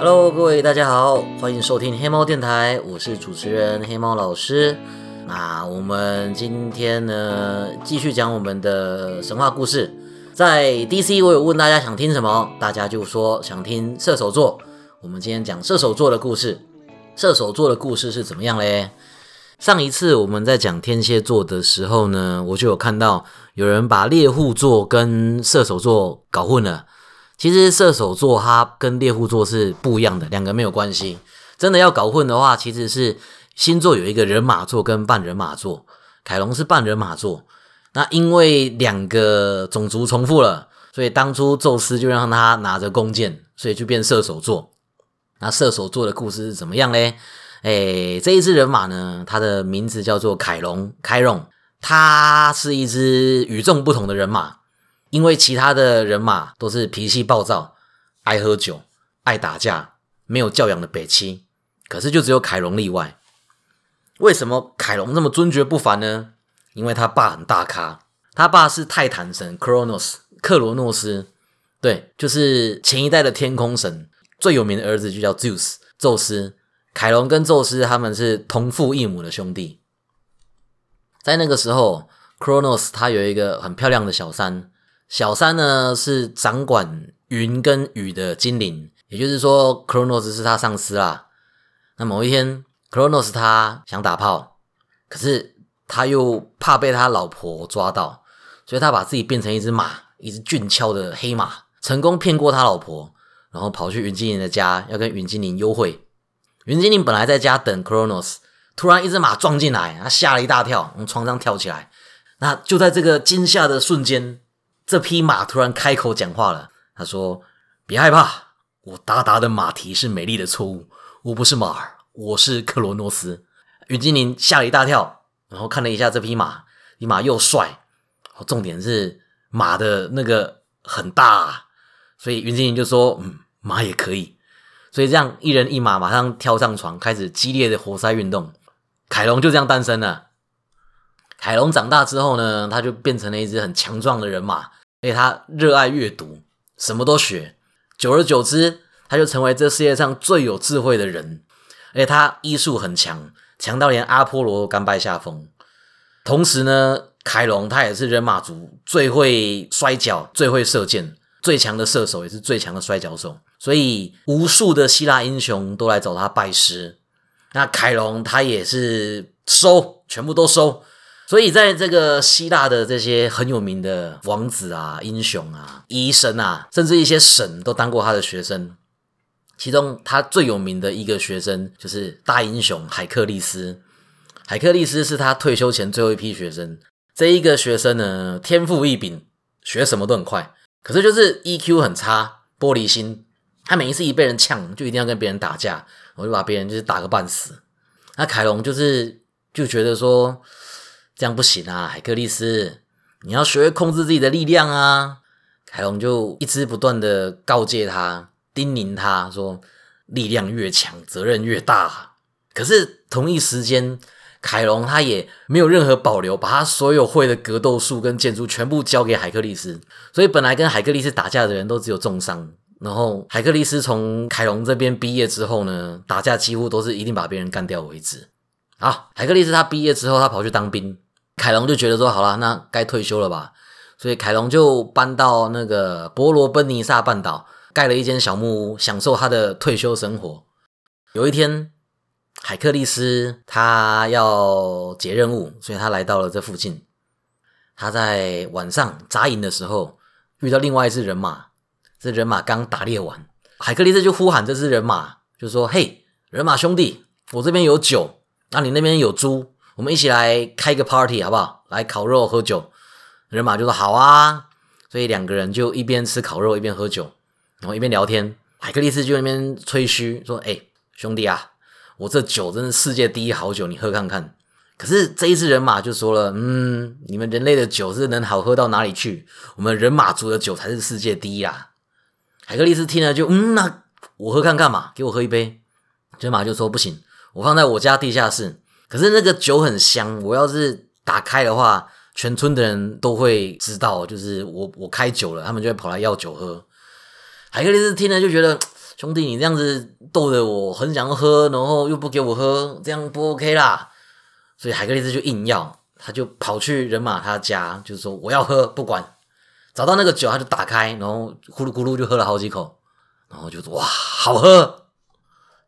Hello，各位大家好，欢迎收听黑猫电台，我是主持人黑猫老师。那我们今天呢，继续讲我们的神话故事。在 DC，我有问大家想听什么，大家就说想听射手座。我们今天讲射手座的故事。射手座的故事是怎么样嘞？上一次我们在讲天蝎座的时候呢，我就有看到有人把猎户座跟射手座搞混了。其实射手座它跟猎户座是不一样的，两个没有关系。真的要搞混的话，其实是星座有一个人马座跟半人马座，凯龙是半人马座。那因为两个种族重复了，所以当初宙斯就让他拿着弓箭，所以就变射手座。那射手座的故事是怎么样嘞？哎，这一只人马呢，它的名字叫做凯龙，凯龙，它是一只与众不同的人马，因为其他的人马都是脾气暴躁、爱喝酒、爱打架、没有教养的北七，可是就只有凯龙例外。为什么凯龙这么尊爵不凡呢？因为他爸很大咖，他爸是泰坦神 Cronos 克罗诺斯，对，就是前一代的天空神，最有名的儿子就叫 Zeus 宙斯。凯龙跟宙斯他们是同父异母的兄弟，在那个时候，Cronos 他有一个很漂亮的小三，小三呢是掌管云跟雨的精灵，也就是说，Cronos 是他上司啦。那某一天，Cronos 他想打炮，可是他又怕被他老婆抓到，所以他把自己变成一只马，一只俊俏的黑马，成功骗过他老婆，然后跑去云精灵的家，要跟云精灵幽会。云精灵本来在家等 Cronos，突然一只马撞进来，他吓了一大跳，从床上跳起来。那就在这个惊吓的瞬间，这匹马突然开口讲话了。他说：“别害怕，我达达的马蹄是美丽的错误，我不是马儿，我是克罗诺斯。”云精灵吓了一大跳，然后看了一下这匹马，匹马又帅，重点是马的那个很大，所以云精灵就说：“嗯，马也可以。”所以这样一人一马马上跳上床，开始激烈的活塞运动。凯龙就这样诞生了。凯龙长大之后呢，他就变成了一只很强壮的人马，而且他热爱阅读，什么都学。久而久之，他就成为这世界上最有智慧的人。而且他医术很强，强到连阿波罗甘拜下风。同时呢，凯龙他也是人马族最会摔跤、最会射箭、最强的射手，也是最强的摔跤手。所以，无数的希腊英雄都来找他拜师。那凯龙他也是收，全部都收。所以，在这个希腊的这些很有名的王子啊、英雄啊、医生啊，甚至一些神都当过他的学生。其中，他最有名的一个学生就是大英雄海克利斯。海克利斯是他退休前最后一批学生。这一个学生呢，天赋异禀，学什么都很快，可是就是 EQ 很差，玻璃心。他每一次一被人呛，就一定要跟别人打架，我就把别人就是打个半死。那凯龙就是就觉得说这样不行啊，海克利斯，你要学会控制自己的力量啊。凯龙就一直不断的告诫他，叮咛他说，力量越强，责任越大。可是同一时间，凯龙他也没有任何保留，把他所有会的格斗术跟剑术全部交给海克利斯。所以本来跟海克利斯打架的人都只有重伤。然后海克利斯从凯龙这边毕业之后呢，打架几乎都是一定把别人干掉为止。好，海克利斯他毕业之后，他跑去当兵，凯龙就觉得说，好了，那该退休了吧。所以凯龙就搬到那个伯罗奔尼撒半岛，盖了一间小木屋，享受他的退休生活。有一天，海克利斯他要接任务，所以他来到了这附近。他在晚上扎营的时候，遇到另外一只人马。这人马刚打猎完，海克利斯就呼喊这只人马，就说：“嘿，人马兄弟，我这边有酒，那你那边有猪，我们一起来开个 party 好不好？来烤肉喝酒。”人马就说：“好啊。”所以两个人就一边吃烤肉一边喝酒，然后一边聊天。海克力斯就那边吹嘘说：“哎，兄弟啊，我这酒真是世界第一好酒，你喝看看。”可是这一次人马就说了：“嗯，你们人类的酒是能好喝到哪里去？我们人马族的酒才是世界第一啦。”海克力斯听了就嗯，那我喝看看嘛，给我喝一杯。人马就说不行，我放在我家地下室。可是那个酒很香，我要是打开的话，全村的人都会知道，就是我我开酒了，他们就会跑来要酒喝。海克力斯听了就觉得兄弟，你这样子逗得我很想喝，然后又不给我喝，这样不 OK 啦。所以海克力斯就硬要，他就跑去人马他家，就是说我要喝，不管。找到那个酒，他就打开，然后咕噜咕噜就喝了好几口，然后就哇，好喝。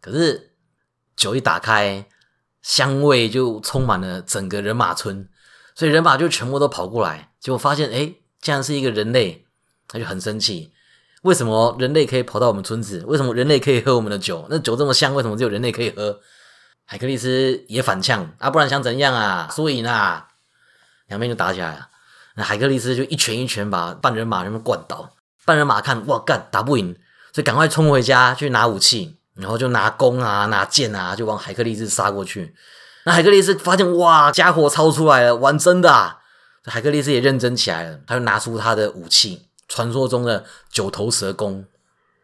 可是酒一打开，香味就充满了整个人马村，所以人马就全部都跑过来，结果发现哎，竟然是一个人类，他就很生气。为什么人类可以跑到我们村子？为什么人类可以喝我们的酒？那酒这么香，为什么只有人类可以喝？海克力斯也反呛啊，不然想怎样啊？输赢啊？两边就打起来了。那海克力斯就一拳一拳把半人马全部灌倒。半人马看哇干打不赢，所以赶快冲回家去拿武器，然后就拿弓啊拿剑啊，就往海克力斯杀过去。那海克力斯发现哇家伙超出来了，玩真的啊！海克力斯也认真起来了，他就拿出他的武器。传说中的九头蛇弓，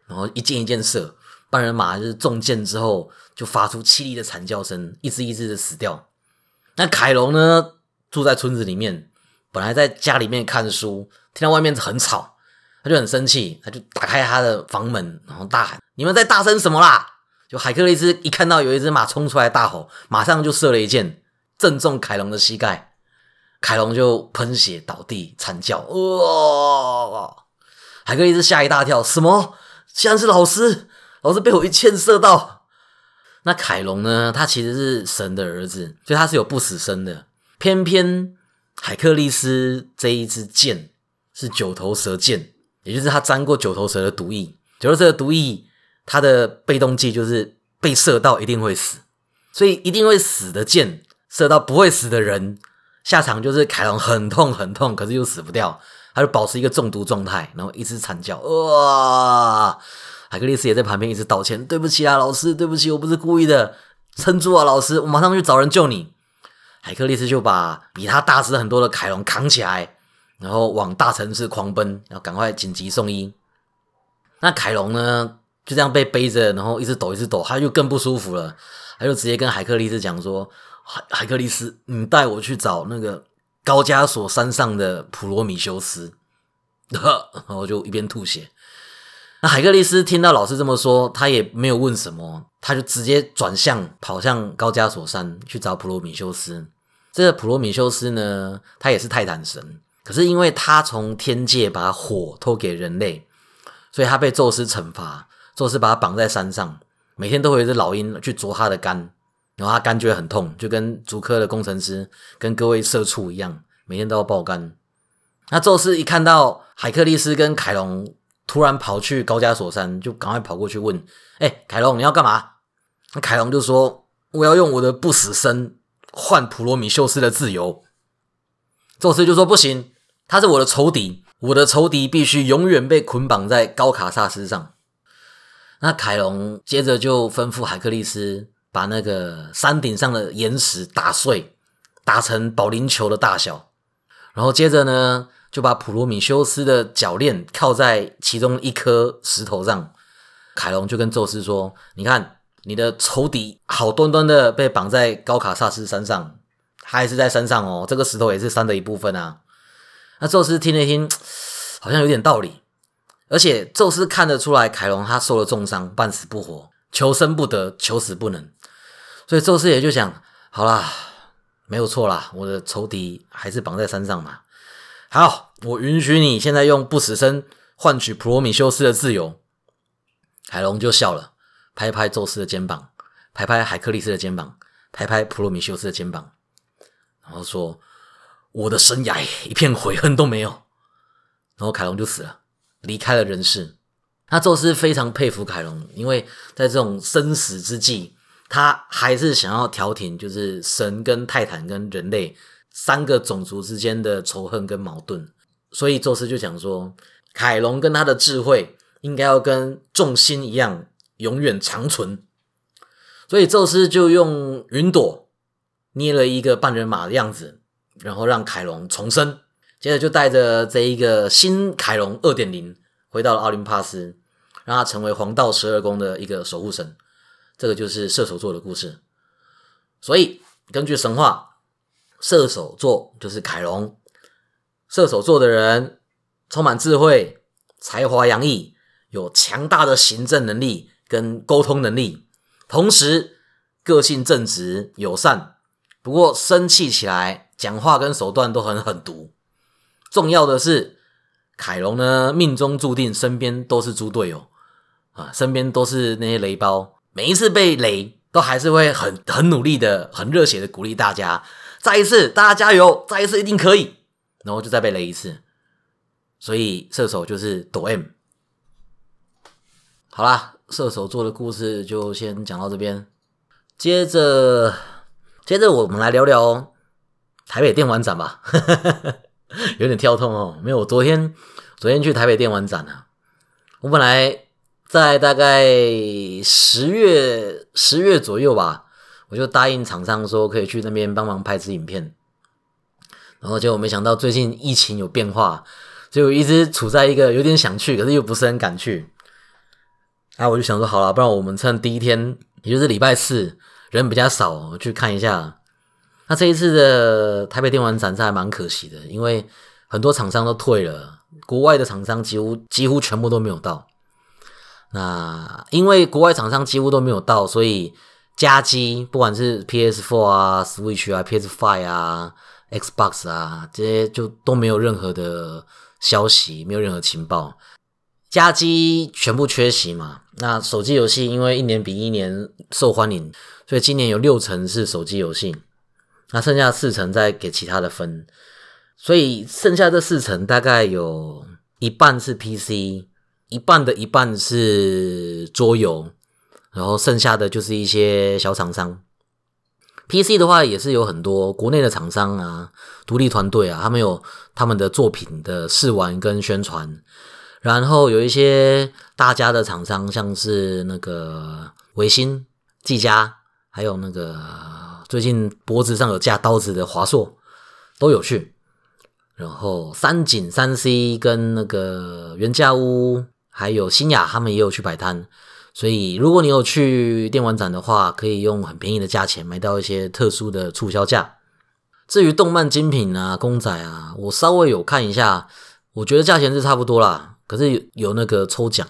然后一箭一箭射，半人马就是中箭之后就发出凄厉的惨叫声，一只一只的死掉。那凯龙呢，住在村子里面，本来在家里面看书，听到外面很吵，他就很生气，他就打开他的房门，然后大喊：“你们在大声什么啦？”就海克力斯一看到有一只马冲出来大吼，马上就射了一箭，正中凯龙的膝盖。凯龙就喷血倒地惨叫，哇！海克力斯吓一大跳，什么？竟然是老师！老师被我一箭射到。那凯龙呢？他其实是神的儿子，所以他是有不死身的。偏偏海克力斯这一支箭是九头蛇箭，也就是他沾过九头蛇的毒液。九头蛇的毒液，它的被动技就是被射到一定会死，所以一定会死的箭射到不会死的人。下场就是凯龙很痛很痛，可是又死不掉，他就保持一个中毒状态，然后一直惨叫。哇！海克力斯也在旁边一直道歉：“对不起啊，老师，对不起，我不是故意的，撑住啊，老师，我马上去找人救你。”海克力斯就把比他大只很多的凯龙扛起来，然后往大城市狂奔，要赶快紧急送医。那凯龙呢，就这样被背着，然后一直抖，一直抖，他就更不舒服了，他就直接跟海克力斯讲说。海海克力斯，你带我去找那个高加索山上的普罗米修斯，然后就一边吐血。那海克力斯听到老师这么说，他也没有问什么，他就直接转向跑向高加索山去找普罗米修斯。这个普罗米修斯呢，他也是泰坦神，可是因为他从天界把火偷给人类，所以他被宙斯惩罚，宙斯把他绑在山上，每天都会有只老鹰去啄他的肝。然后他肝觉得很痛，就跟竹科的工程师、跟各位社畜一样，每天都要爆肝。那宙斯一看到海克力斯跟凯龙突然跑去高加索山，就赶快跑过去问：“哎，凯龙，你要干嘛？”那凯龙就说：“我要用我的不死身换普罗米修斯的自由。”宙斯就说：“不行，他是我的仇敌，我的仇敌必须永远被捆绑在高卡萨斯上。”那凯龙接着就吩咐海克力斯。把那个山顶上的岩石打碎，打成保龄球的大小，然后接着呢，就把普罗米修斯的脚链靠在其中一颗石头上。凯龙就跟宙斯说：“你看，你的仇敌好端端的被绑在高卡萨斯山上，他还是在山上哦，这个石头也是山的一部分啊。”那宙斯听了听，好像有点道理，而且宙斯看得出来，凯龙他受了重伤，半死不活，求生不得，求死不能。所以宙斯也就想，好啦，没有错啦，我的仇敌还是绑在山上嘛。好，我允许你现在用不死身换取普罗米修斯的自由。海龙就笑了，拍拍宙斯的肩膀，拍拍海克力斯的肩膀，拍拍普罗米修斯的肩膀，然后说：“我的生涯一片悔恨都没有。”然后凯龙就死了，离开了人世。那宙斯非常佩服凯龙，因为在这种生死之际。他还是想要调停，就是神跟泰坦跟人类三个种族之间的仇恨跟矛盾，所以宙斯就讲说，凯龙跟他的智慧应该要跟众星一样永远长存，所以宙斯就用云朵捏了一个半人马的样子，然后让凯龙重生，接着就带着这一个新凯龙二点零回到了奥林帕斯，让他成为黄道十二宫的一个守护神。这个就是射手座的故事，所以根据神话，射手座就是凯龙。射手座的人充满智慧、才华洋溢，有强大的行政能力跟沟通能力，同时个性正直友善。不过生气起来，讲话跟手段都很狠毒。重要的是，凯龙呢命中注定身边都是猪队友啊，身边都是那些雷包。每一次被雷，都还是会很很努力的、很热血的鼓励大家。再一次，大家加油！再一次，一定可以。然后就再被雷一次。所以射手就是抖 M。好啦，射手座的故事就先讲到这边。接着，接着我们来聊聊台北电玩展吧。有点跳痛哦，没有。我昨天昨天去台北电玩展啊，我本来在大概十月十月左右吧，我就答应厂商说可以去那边帮忙拍支影片。然后结果没想到最近疫情有变化。就一直处在一个有点想去，可是又不是很敢去。啊，我就想说，好了，不然我们趁第一天，也就是礼拜四，人比较少，去看一下。那这一次的台北电玩展是还蛮可惜的，因为很多厂商都退了，国外的厂商几乎几乎全部都没有到。那因为国外厂商几乎都没有到，所以加机不管是 PS4 啊、Switch 啊、PS5 啊、Xbox 啊这些，就都没有任何的。消息没有任何情报，家机全部缺席嘛？那手机游戏因为一年比一年受欢迎，所以今年有六成是手机游戏，那剩下四成再给其他的分，所以剩下这四成大概有一半是 PC，一半的一半是桌游，然后剩下的就是一些小厂商。PC 的话也是有很多国内的厂商啊，独立团队啊，他们有他们的作品的试玩跟宣传，然后有一些大家的厂商，像是那个维新、技嘉，还有那个最近脖子上有架刀子的华硕都有去，然后三井、三 C 跟那个原价屋，还有新雅，他们也有去摆摊。所以，如果你有去电玩展的话，可以用很便宜的价钱买到一些特殊的促销价。至于动漫精品啊、公仔啊，我稍微有看一下，我觉得价钱是差不多啦。可是有有那个抽奖，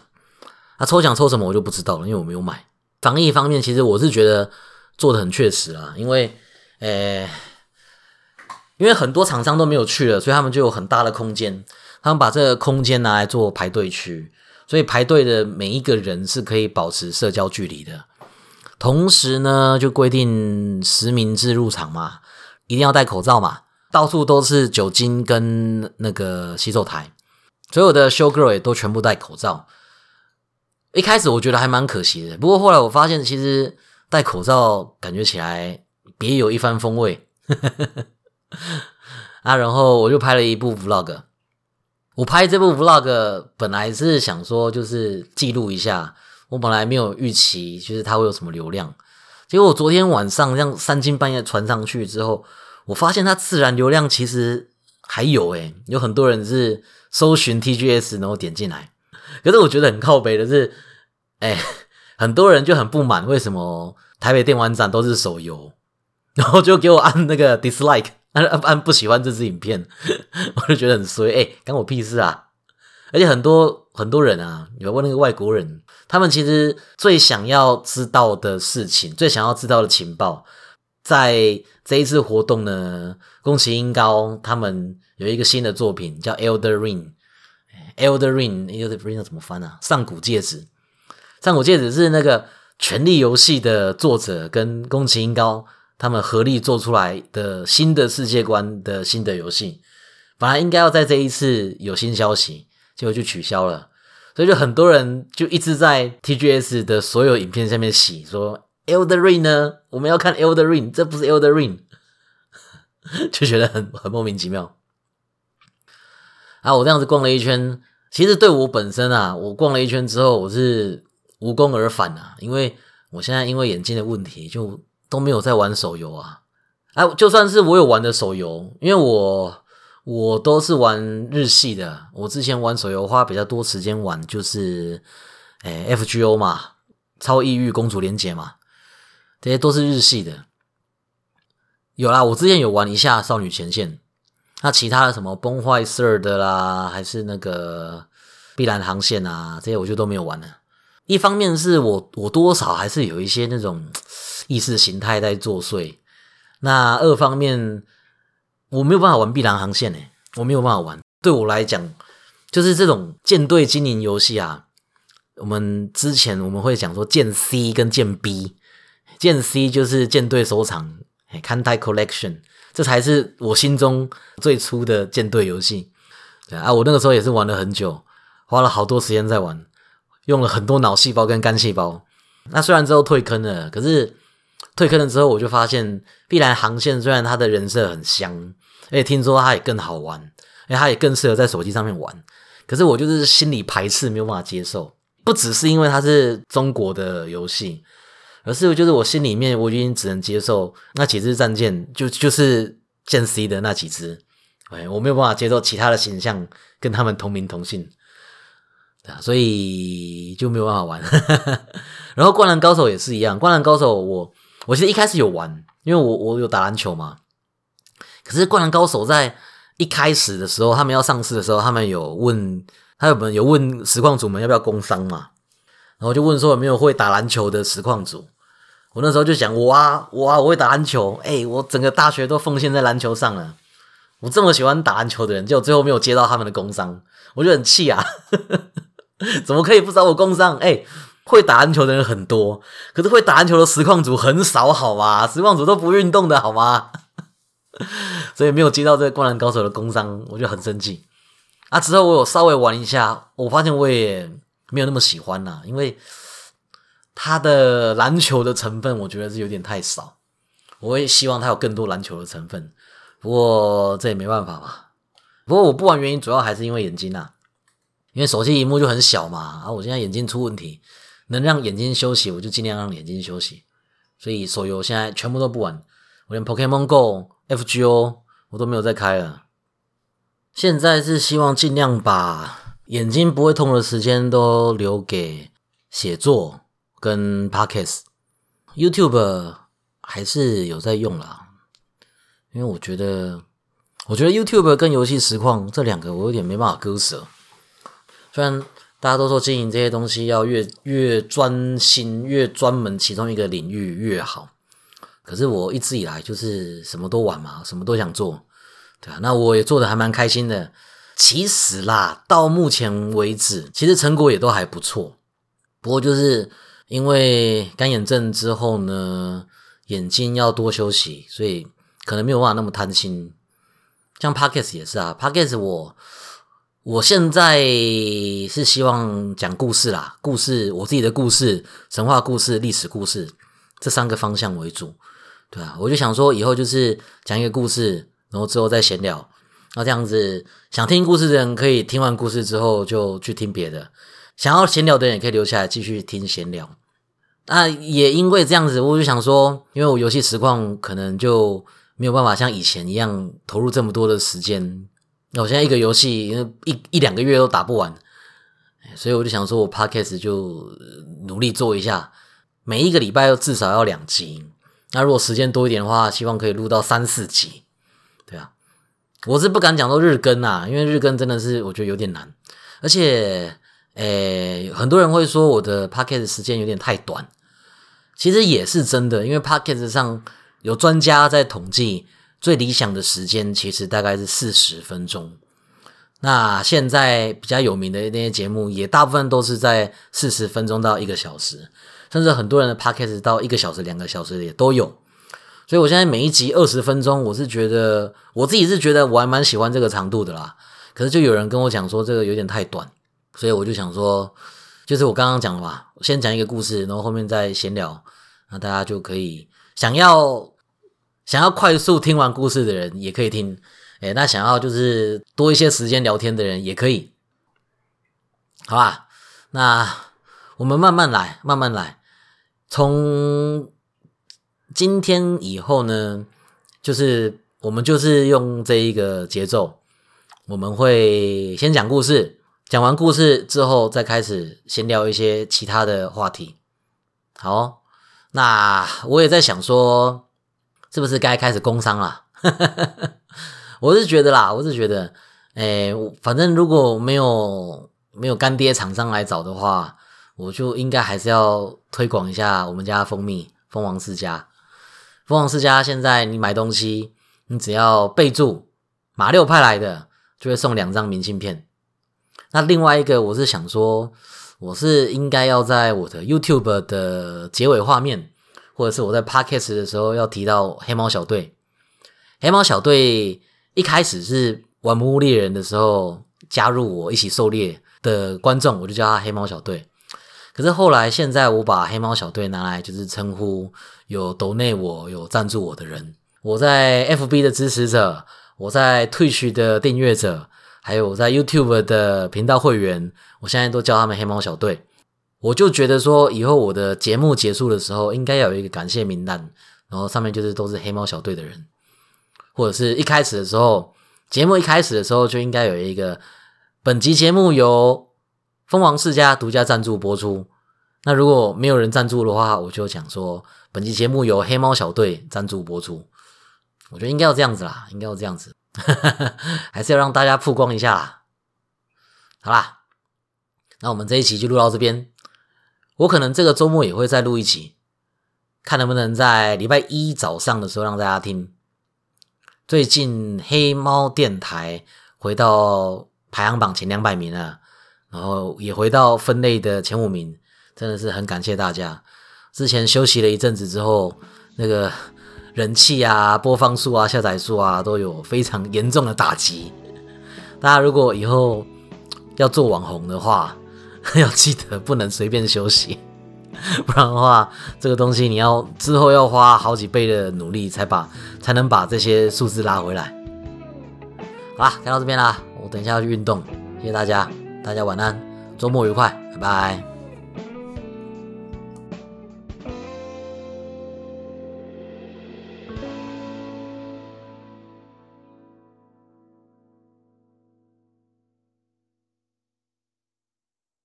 啊，抽奖抽什么我就不知道了，因为我没有买。防疫方面，其实我是觉得做的很确实啊，因为，诶，因为很多厂商都没有去了，所以他们就有很大的空间，他们把这个空间拿来做排队区。所以排队的每一个人是可以保持社交距离的，同时呢，就规定实名制入场嘛，一定要戴口罩嘛，到处都是酒精跟那个洗手台，所有的 show girl 也都全部戴口罩。一开始我觉得还蛮可惜的，不过后来我发现其实戴口罩感觉起来别有一番风味 啊，然后我就拍了一部 vlog。我拍这部 vlog 本来是想说，就是记录一下。我本来没有预期，就是它会有什么流量。结果我昨天晚上这样三更半夜传上去之后，我发现它自然流量其实还有诶，有很多人是搜寻 TGS 然后点进来。可是我觉得很靠北的是，哎，很多人就很不满，为什么台北电玩展都是手游，然后就给我按那个 dislike。按按不喜欢这支影片，我就觉得很衰。哎，关我屁事啊！而且很多很多人啊，有问那个外国人，他们其实最想要知道的事情，最想要知道的情报，在这一次活动呢，宫崎英高他们有一个新的作品叫《Elder Ring》。Elder Ring，Elder Ring 怎么翻啊？上古戒指。上古戒指是那个《权力游戏》的作者跟宫崎英高。他们合力做出来的新的世界观的新的游戏，本来应该要在这一次有新消息，结果就取消了，所以就很多人就一直在 TGS 的所有影片下面洗说 Elder Ring 呢，我们要看 Elder Ring，这不是 Elder Ring，就觉得很很莫名其妙。啊，我这样子逛了一圈，其实对我本身啊，我逛了一圈之后，我是无功而返啊，因为我现在因为眼睛的问题就。都没有在玩手游啊！哎，就算是我有玩的手游，因为我我都是玩日系的。我之前玩手游花比较多时间玩，就是哎 F G O 嘛，超抑郁公主连结嘛，这些都是日系的。有啦，我之前有玩一下少女前线，那其他的什么崩坏 Third 啦，还是那个碧蓝航线啊，这些我就都没有玩了。一方面是我我多少还是有一些那种意识形态在作祟，那二方面我没有办法玩碧蓝航线诶，我没有办法玩。对我来讲，就是这种舰队经营游戏啊。我们之前我们会讲说舰 C 跟舰 B，舰 C 就是舰队收藏，哎，Kantai Collection，这才是我心中最初的舰队游戏。对啊，我那个时候也是玩了很久，花了好多时间在玩，用了很多脑细胞跟肝细胞。那虽然之后退坑了，可是退坑了之后，我就发现碧蓝航线虽然它的人设很香，而且听说它也更好玩，而且它也更适合在手机上面玩，可是我就是心里排斥，没有办法接受。不只是因为它是中国的游戏，而是就是我心里面我已经只能接受那几只战舰，就就是剑 C 的那几只，哎，我没有办法接受其他的形象跟他们同名同姓，所以就没有办法玩。然后灌篮高手也是一样，灌篮高手我我其实一开始有玩，因为我我有打篮球嘛，可是灌篮高手在一开始的时候，他们要上市的时候，他们有问。他有没有问实况组们要不要工商嘛？然后就问说有没有会打篮球的实况组。我那时候就想，我啊，我啊，我会打篮球。哎，我整个大学都奉献在篮球上了。我这么喜欢打篮球的人，就最后没有接到他们的工商，我就很气啊！怎么可以不找我工伤？哎，会打篮球的人很多，可是会打篮球的实况组很少，好吗？实况组都不运动的好吗？所以没有接到这个灌篮高手的工伤，我就很生气。啊！之后我有稍微玩一下，我发现我也没有那么喜欢啦，因为他的篮球的成分我觉得是有点太少。我也希望他有更多篮球的成分，不过这也没办法嘛。不过我不玩原因主要还是因为眼睛啊，因为手机荧幕就很小嘛。啊，我现在眼睛出问题，能让眼睛休息我就尽量让眼睛休息。所以手游现在全部都不玩，我连 Pokemon Go、FGO 我都没有再开了。现在是希望尽量把眼睛不会痛的时间都留给写作跟 podcast。YouTube 还是有在用啦，因为我觉得，我觉得 YouTube 跟游戏实况这两个我有点没办法割舍。虽然大家都说经营这些东西要越越专心、越专门，其中一个领域越好，可是我一直以来就是什么都玩嘛，什么都想做。对啊，那我也做的还蛮开心的。其实啦，到目前为止，其实成果也都还不错。不过就是因为干眼症之后呢，眼睛要多休息，所以可能没有办法那么贪心。像 Podcast 也是啊，Podcast 我我现在是希望讲故事啦，故事我自己的故事、神话故事、历史故事这三个方向为主。对啊，我就想说以后就是讲一个故事。然后之后再闲聊，那这样子想听故事的人可以听完故事之后就去听别的，想要闲聊的人也可以留下来继续听闲聊。那也因为这样子，我就想说，因为我游戏实况可能就没有办法像以前一样投入这么多的时间。那我现在一个游戏一一两个月都打不完，所以我就想说我 podcast 就努力做一下，每一个礼拜至少要两集。那如果时间多一点的话，希望可以录到三四集。对啊，我是不敢讲说日更啊，因为日更真的是我觉得有点难，而且，诶，很多人会说我的 p o c k e t 时间有点太短，其实也是真的，因为 p o c k e t 上有专家在统计，最理想的时间其实大概是四十分钟。那现在比较有名的那些节目，也大部分都是在四十分钟到一个小时，甚至很多人的 p o c k e t 到一个小时、两个小时也都有。所以，我现在每一集二十分钟，我是觉得我自己是觉得我还蛮喜欢这个长度的啦。可是，就有人跟我讲说这个有点太短，所以我就想说，就是我刚刚讲的嘛，先讲一个故事，然后后面再闲聊，那大家就可以想要想要快速听完故事的人也可以听，哎，那想要就是多一些时间聊天的人也可以，好吧？那我们慢慢来，慢慢来，从。今天以后呢，就是我们就是用这一个节奏，我们会先讲故事，讲完故事之后再开始先聊一些其他的话题。好，那我也在想说，是不是该开始工商了？我是觉得啦，我是觉得，哎，反正如果没有没有干爹厂商来找的话，我就应该还是要推广一下我们家蜂蜜蜂王世家。蜂王世家现在你买东西，你只要备注马六派来的，就会送两张明信片。那另外一个，我是想说，我是应该要在我的 YouTube 的结尾画面，或者是我在 Podcast 的时候要提到黑猫小队。黑猫小队一开始是玩魔物猎人的时候加入我一起狩猎的观众，我就叫他黑猫小队。可是后来现在我把黑猫小队拿来就是称呼有抖内我有赞助我的人，我在 FB 的支持者，我在 Twitch 的订阅者。还有我在 YouTube 的频道会员，我现在都叫他们黑猫小队。我就觉得说，以后我的节目结束的时候，应该要有一个感谢名单，然后上面就是都是黑猫小队的人，或者是一开始的时候，节目一开始的时候就应该有一个本集节目由蜂王世家独家赞助播出。那如果没有人赞助的话，我就讲说本集节目由黑猫小队赞助播出。我觉得应该要这样子啦，应该要这样子。还是要让大家曝光一下啦。好啦，那我们这一期就录到这边。我可能这个周末也会再录一集，看能不能在礼拜一早上的时候让大家听。最近黑猫电台回到排行榜前两百名了，然后也回到分类的前五名，真的是很感谢大家。之前休息了一阵子之后，那个。人气啊，播放数啊，下载数啊，都有非常严重的打击。大家如果以后要做网红的话，要记得不能随便休息，不然的话，这个东西你要之后要花好几倍的努力才把才能把这些数字拉回来。好啦，看到这边啦，我等一下要去运动，谢谢大家，大家晚安，周末愉快，拜拜。